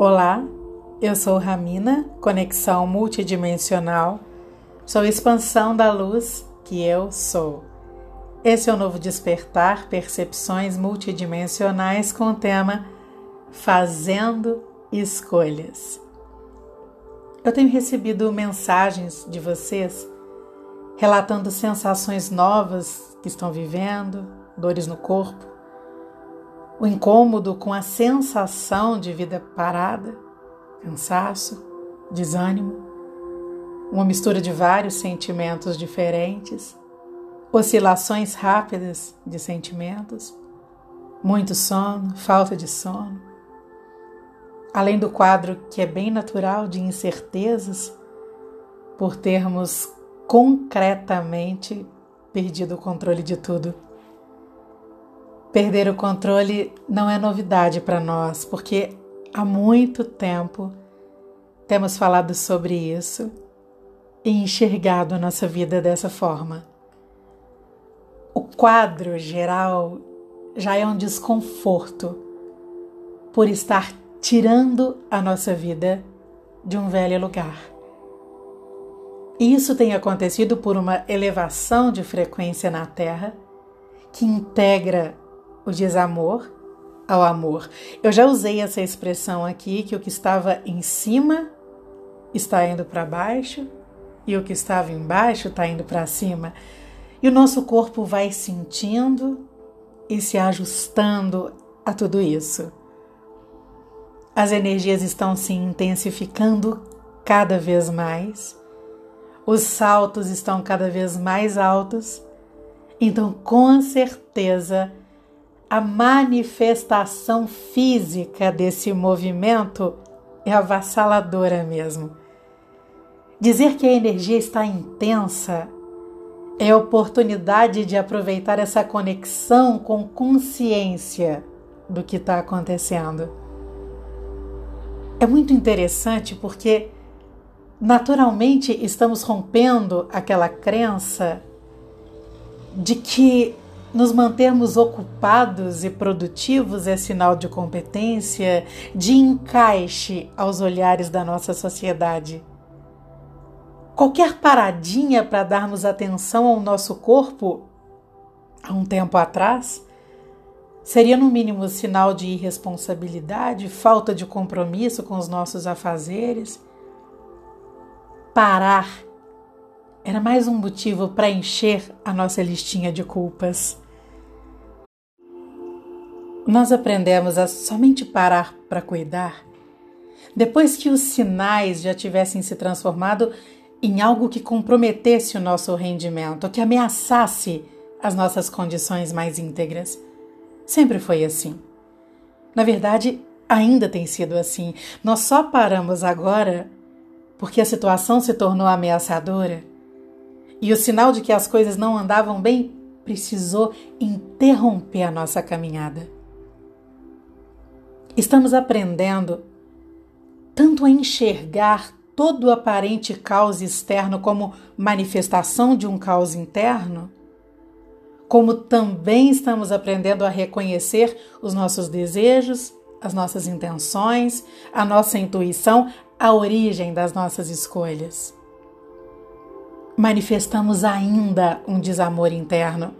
Olá, eu sou Ramina, conexão multidimensional, sou expansão da luz que eu sou. Esse é o novo despertar percepções multidimensionais com o tema Fazendo Escolhas. Eu tenho recebido mensagens de vocês relatando sensações novas que estão vivendo, dores no corpo, o incômodo com a sensação de vida parada, cansaço, desânimo, uma mistura de vários sentimentos diferentes, oscilações rápidas de sentimentos, muito sono, falta de sono. Além do quadro que é bem natural de incertezas, por termos concretamente perdido o controle de tudo. Perder o controle não é novidade para nós, porque há muito tempo temos falado sobre isso e enxergado a nossa vida dessa forma. O quadro geral já é um desconforto por estar tirando a nossa vida de um velho lugar. Isso tem acontecido por uma elevação de frequência na Terra que integra o desamor ao amor. Eu já usei essa expressão aqui que o que estava em cima está indo para baixo e o que estava embaixo está indo para cima. E o nosso corpo vai sentindo e se ajustando a tudo isso. As energias estão se intensificando cada vez mais, os saltos estão cada vez mais altos, então com certeza a manifestação física desse movimento é avassaladora mesmo. Dizer que a energia está intensa é a oportunidade de aproveitar essa conexão com consciência do que está acontecendo. É muito interessante porque, naturalmente, estamos rompendo aquela crença de que nos mantermos ocupados e produtivos é sinal de competência, de encaixe aos olhares da nossa sociedade. Qualquer paradinha para darmos atenção ao nosso corpo, há um tempo atrás, seria no mínimo sinal de irresponsabilidade, falta de compromisso com os nossos afazeres. Parar era mais um motivo para encher a nossa listinha de culpas. Nós aprendemos a somente parar para cuidar depois que os sinais já tivessem se transformado em algo que comprometesse o nosso rendimento, que ameaçasse as nossas condições mais íntegras. Sempre foi assim. Na verdade, ainda tem sido assim. Nós só paramos agora porque a situação se tornou ameaçadora e o sinal de que as coisas não andavam bem precisou interromper a nossa caminhada. Estamos aprendendo tanto a enxergar todo o aparente caos externo como manifestação de um caos interno, como também estamos aprendendo a reconhecer os nossos desejos, as nossas intenções, a nossa intuição, a origem das nossas escolhas manifestamos ainda um desamor interno.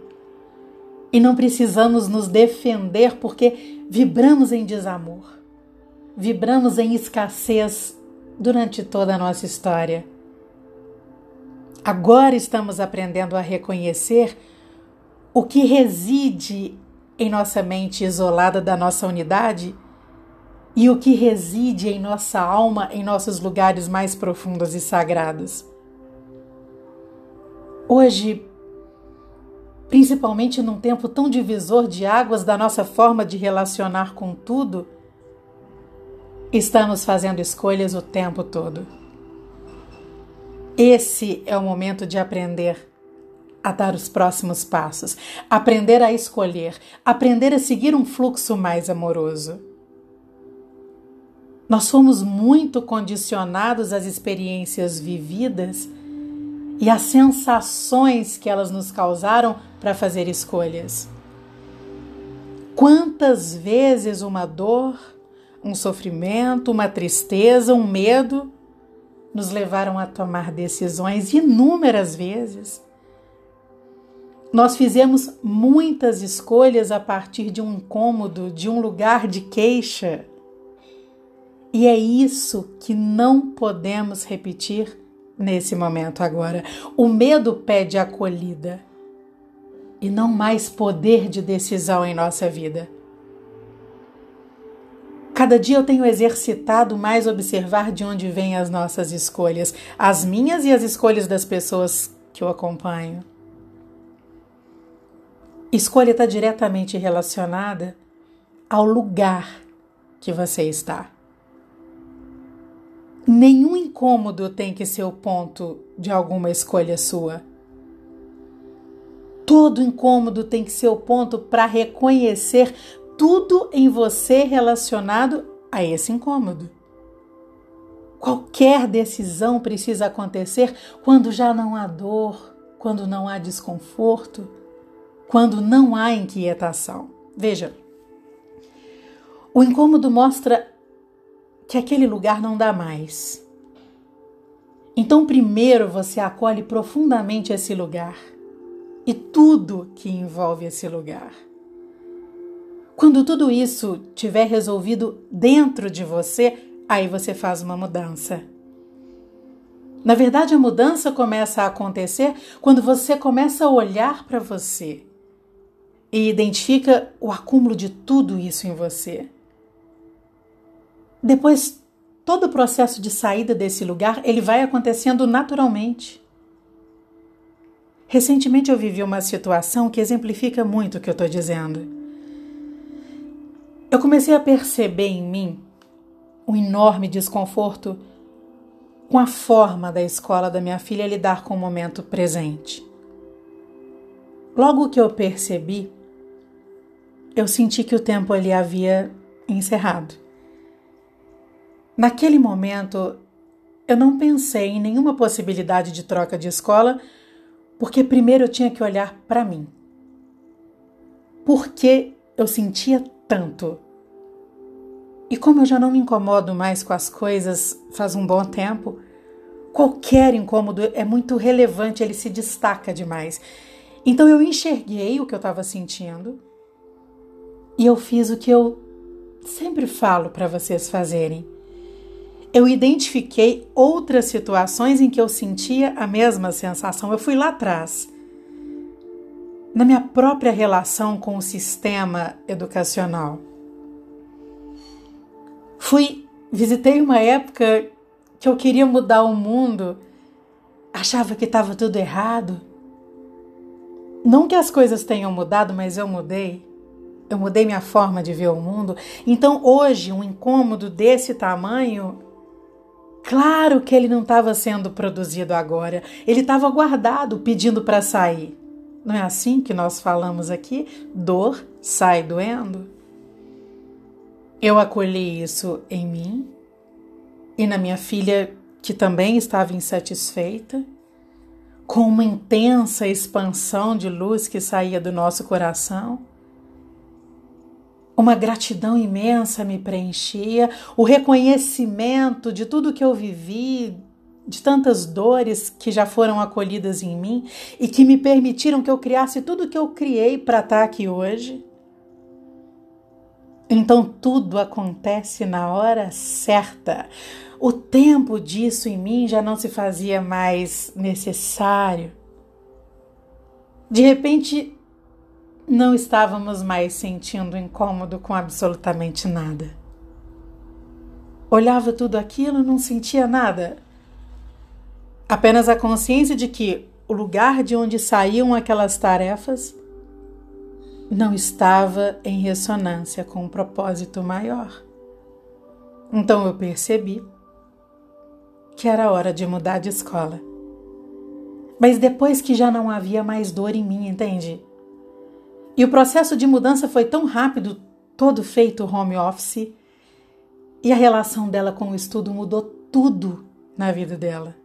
E não precisamos nos defender porque vibramos em desamor, vibramos em escassez durante toda a nossa história. Agora estamos aprendendo a reconhecer o que reside em nossa mente isolada da nossa unidade e o que reside em nossa alma em nossos lugares mais profundos e sagrados. Hoje, principalmente num tempo tão divisor de águas da nossa forma de relacionar com tudo, estamos fazendo escolhas o tempo todo. Esse é o momento de aprender a dar os próximos passos, aprender a escolher, aprender a seguir um fluxo mais amoroso. Nós fomos muito condicionados às experiências vividas e as sensações que elas nos causaram para fazer escolhas. Quantas vezes uma dor, um sofrimento, uma tristeza, um medo, nos levaram a tomar decisões inúmeras vezes. Nós fizemos muitas escolhas a partir de um incômodo, de um lugar de queixa. E é isso que não podemos repetir nesse momento agora. O medo pede acolhida e não mais poder de decisão em nossa vida. Cada dia eu tenho exercitado mais observar de onde vêm as nossas escolhas, as minhas e as escolhas das pessoas que eu acompanho. Escolha está diretamente relacionada ao lugar que você está. Nenhum incômodo tem que ser o ponto de alguma escolha sua. Todo incômodo tem que ser o ponto para reconhecer tudo em você relacionado a esse incômodo. Qualquer decisão precisa acontecer quando já não há dor, quando não há desconforto, quando não há inquietação. Veja, o incômodo mostra que aquele lugar não dá mais. Então, primeiro você acolhe profundamente esse lugar e tudo que envolve esse lugar. Quando tudo isso tiver resolvido dentro de você, aí você faz uma mudança. Na verdade, a mudança começa a acontecer quando você começa a olhar para você e identifica o acúmulo de tudo isso em você. Depois, todo o processo de saída desse lugar, ele vai acontecendo naturalmente. Recentemente eu vivi uma situação que exemplifica muito o que eu estou dizendo. Eu comecei a perceber em mim um enorme desconforto com a forma da escola da minha filha lidar com o momento presente. Logo que eu percebi, eu senti que o tempo ali havia encerrado. Naquele momento, eu não pensei em nenhuma possibilidade de troca de escola, porque primeiro eu tinha que olhar para mim. Por que eu sentia tanto? E como eu já não me incomodo mais com as coisas faz um bom tempo, qualquer incômodo é muito relevante, ele se destaca demais. Então eu enxerguei o que eu estava sentindo e eu fiz o que eu sempre falo para vocês fazerem. Eu identifiquei outras situações em que eu sentia a mesma sensação. Eu fui lá atrás, na minha própria relação com o sistema educacional. Fui, visitei uma época que eu queria mudar o mundo, achava que estava tudo errado. Não que as coisas tenham mudado, mas eu mudei eu mudei minha forma de ver o mundo. Então, hoje, um incômodo desse tamanho, claro que ele não estava sendo produzido agora, ele estava guardado, pedindo para sair. Não é assim que nós falamos aqui? Dor sai doendo. Eu acolhi isso em mim e na minha filha, que também estava insatisfeita, com uma intensa expansão de luz que saía do nosso coração. Uma gratidão imensa me preenchia, o reconhecimento de tudo que eu vivi, de tantas dores que já foram acolhidas em mim e que me permitiram que eu criasse tudo que eu criei para estar aqui hoje. Então tudo acontece na hora certa. O tempo disso em mim já não se fazia mais necessário. De repente, não estávamos mais sentindo incômodo com absolutamente nada. Olhava tudo aquilo, não sentia nada. Apenas a consciência de que o lugar de onde saíam aquelas tarefas não estava em ressonância com um propósito maior. Então eu percebi que era hora de mudar de escola. Mas depois que já não havia mais dor em mim, entende? E o processo de mudança foi tão rápido, todo feito home office, e a relação dela com o estudo mudou tudo na vida dela.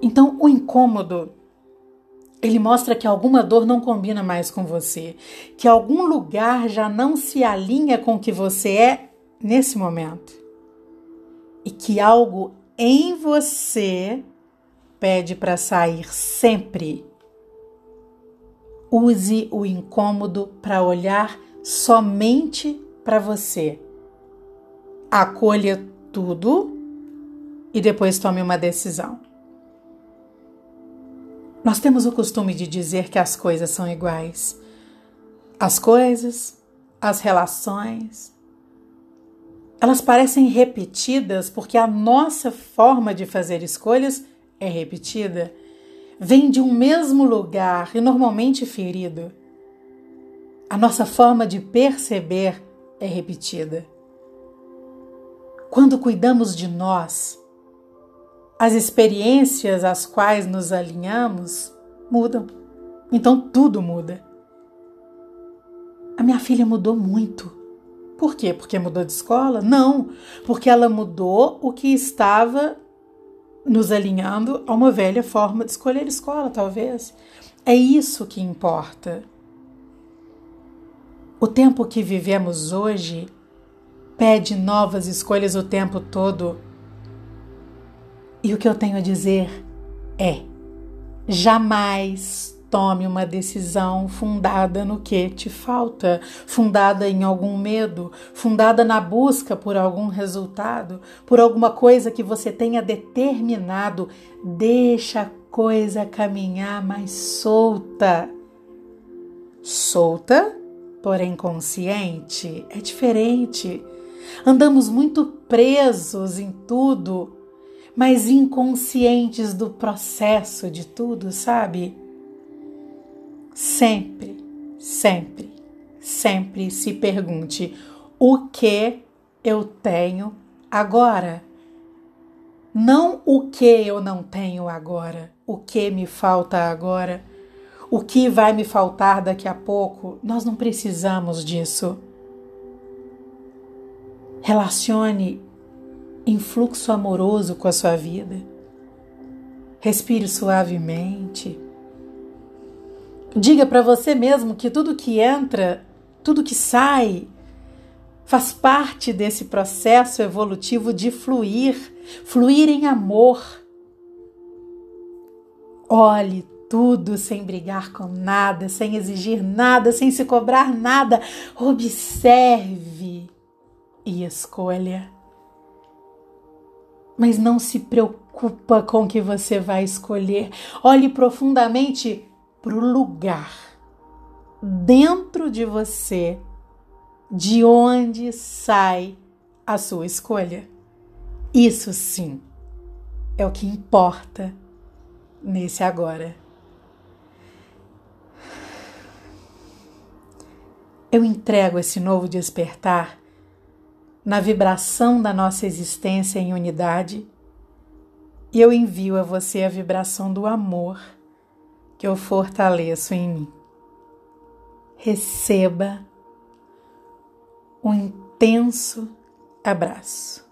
Então, o incômodo Ele mostra que alguma dor não combina mais com você, que algum lugar já não se alinha com o que você é nesse momento. E que algo em você pede para sair sempre. Use o incômodo para olhar somente para você. Acolha tudo e depois tome uma decisão. Nós temos o costume de dizer que as coisas são iguais. As coisas, as relações, elas parecem repetidas porque a nossa forma de fazer escolhas é repetida. Vem de um mesmo lugar e normalmente ferido. A nossa forma de perceber é repetida. Quando cuidamos de nós, as experiências às quais nos alinhamos mudam. Então tudo muda. A minha filha mudou muito. Por quê? Porque mudou de escola? Não, porque ela mudou o que estava nos alinhando a uma velha forma de escolher escola, talvez. É isso que importa. O tempo que vivemos hoje pede novas escolhas o tempo todo e o que eu tenho a dizer é: jamais tome uma decisão fundada no que te falta, fundada em algum medo, fundada na busca por algum resultado, por alguma coisa que você tenha determinado. Deixa a coisa caminhar mais solta. Solta, porém consciente, é diferente. Andamos muito presos em tudo mas inconscientes do processo de tudo, sabe? Sempre, sempre, sempre se pergunte: o que eu tenho agora? Não o que eu não tenho agora, o que me falta agora, o que vai me faltar daqui a pouco. Nós não precisamos disso. Relacione em fluxo amoroso com a sua vida. Respire suavemente. Diga para você mesmo que tudo que entra, tudo que sai, faz parte desse processo evolutivo de fluir, fluir em amor. Olhe tudo sem brigar com nada, sem exigir nada, sem se cobrar nada. Observe e escolha mas não se preocupa com o que você vai escolher. Olhe profundamente para o lugar dentro de você de onde sai a sua escolha. Isso sim é o que importa nesse agora. Eu entrego esse novo despertar na vibração da nossa existência em unidade, e eu envio a você a vibração do amor que eu fortaleço em mim. Receba um intenso abraço.